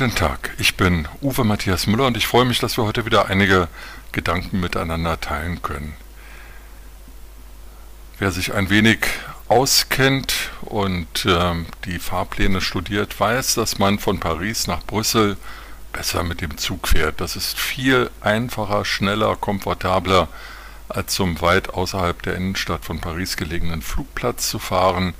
Guten Tag, ich bin Uwe Matthias Müller und ich freue mich, dass wir heute wieder einige Gedanken miteinander teilen können. Wer sich ein wenig auskennt und äh, die Fahrpläne studiert, weiß, dass man von Paris nach Brüssel besser mit dem Zug fährt. Das ist viel einfacher, schneller, komfortabler, als zum weit außerhalb der Innenstadt von Paris gelegenen Flugplatz zu fahren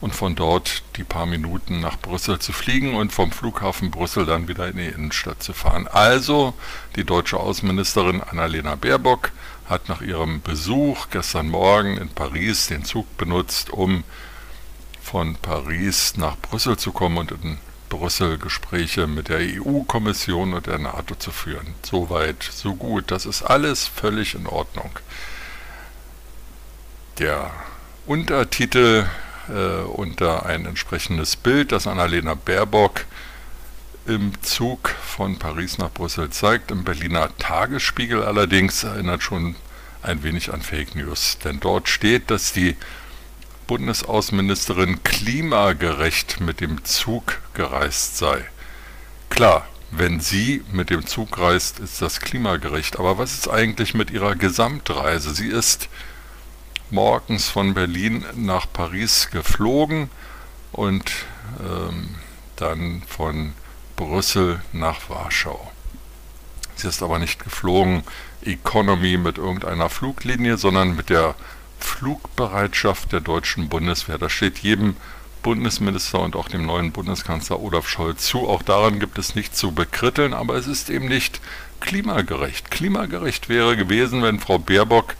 und von dort die paar Minuten nach Brüssel zu fliegen und vom Flughafen Brüssel dann wieder in die Innenstadt zu fahren. Also die deutsche Außenministerin Annalena Baerbock hat nach ihrem Besuch gestern Morgen in Paris den Zug benutzt, um von Paris nach Brüssel zu kommen und in Brüssel Gespräche mit der EU-Kommission und der NATO zu führen. Soweit, so gut. Das ist alles völlig in Ordnung. Der Untertitel unter ein entsprechendes Bild, das Annalena Baerbock im Zug von Paris nach Brüssel zeigt. Im Berliner Tagesspiegel allerdings erinnert schon ein wenig an Fake News, denn dort steht, dass die Bundesaußenministerin klimagerecht mit dem Zug gereist sei. Klar, wenn sie mit dem Zug reist, ist das klimagerecht. Aber was ist eigentlich mit ihrer Gesamtreise? Sie ist morgens von Berlin nach Paris geflogen und ähm, dann von Brüssel nach Warschau. Sie ist aber nicht geflogen Economy mit irgendeiner Fluglinie, sondern mit der Flugbereitschaft der deutschen Bundeswehr. Das steht jedem Bundesminister und auch dem neuen Bundeskanzler Olaf Scholz zu. Auch daran gibt es nichts zu bekritteln, aber es ist eben nicht klimagerecht. Klimagerecht wäre gewesen, wenn Frau Baerbock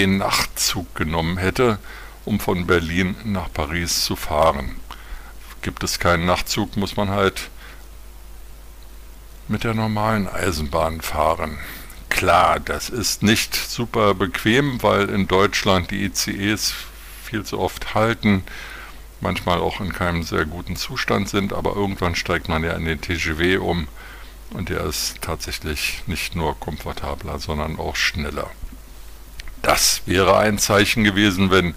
den Nachtzug genommen hätte, um von Berlin nach Paris zu fahren. Gibt es keinen Nachtzug, muss man halt mit der normalen Eisenbahn fahren. Klar, das ist nicht super bequem, weil in Deutschland die ICEs viel zu oft halten, manchmal auch in keinem sehr guten Zustand sind, aber irgendwann steigt man ja in den TGW um und der ist tatsächlich nicht nur komfortabler, sondern auch schneller. Das wäre ein Zeichen gewesen, wenn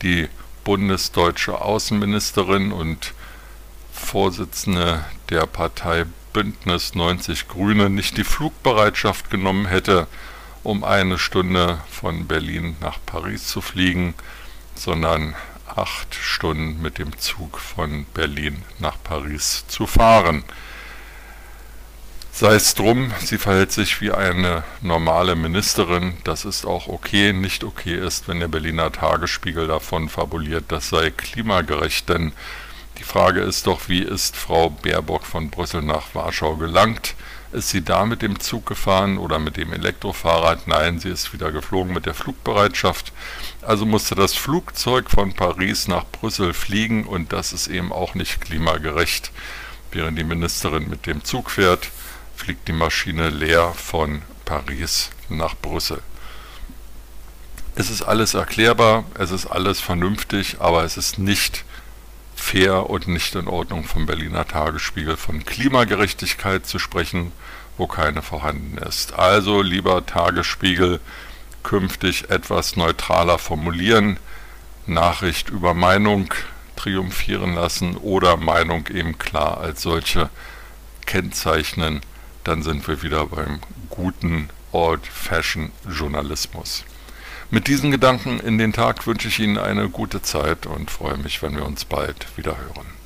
die bundesdeutsche Außenministerin und Vorsitzende der Partei Bündnis 90 Grüne nicht die Flugbereitschaft genommen hätte, um eine Stunde von Berlin nach Paris zu fliegen, sondern acht Stunden mit dem Zug von Berlin nach Paris zu fahren. Sei es drum, sie verhält sich wie eine normale Ministerin, das ist auch okay. Nicht okay ist, wenn der Berliner Tagesspiegel davon fabuliert, das sei klimagerecht, denn die Frage ist doch, wie ist Frau Baerbock von Brüssel nach Warschau gelangt? Ist sie da mit dem Zug gefahren oder mit dem Elektrofahrrad? Nein, sie ist wieder geflogen mit der Flugbereitschaft. Also musste das Flugzeug von Paris nach Brüssel fliegen und das ist eben auch nicht klimagerecht. Während die Ministerin mit dem Zug fährt, fliegt die Maschine leer von Paris nach Brüssel. Es ist alles erklärbar, es ist alles vernünftig, aber es ist nicht fair und nicht in Ordnung vom Berliner Tagesspiegel von Klimagerechtigkeit zu sprechen, wo keine vorhanden ist. Also, lieber Tagesspiegel, künftig etwas neutraler formulieren, Nachricht über Meinung triumphieren lassen oder Meinung eben klar als solche kennzeichnen dann sind wir wieder beim guten Old-Fashion-Journalismus. Mit diesen Gedanken in den Tag wünsche ich Ihnen eine gute Zeit und freue mich, wenn wir uns bald wieder hören.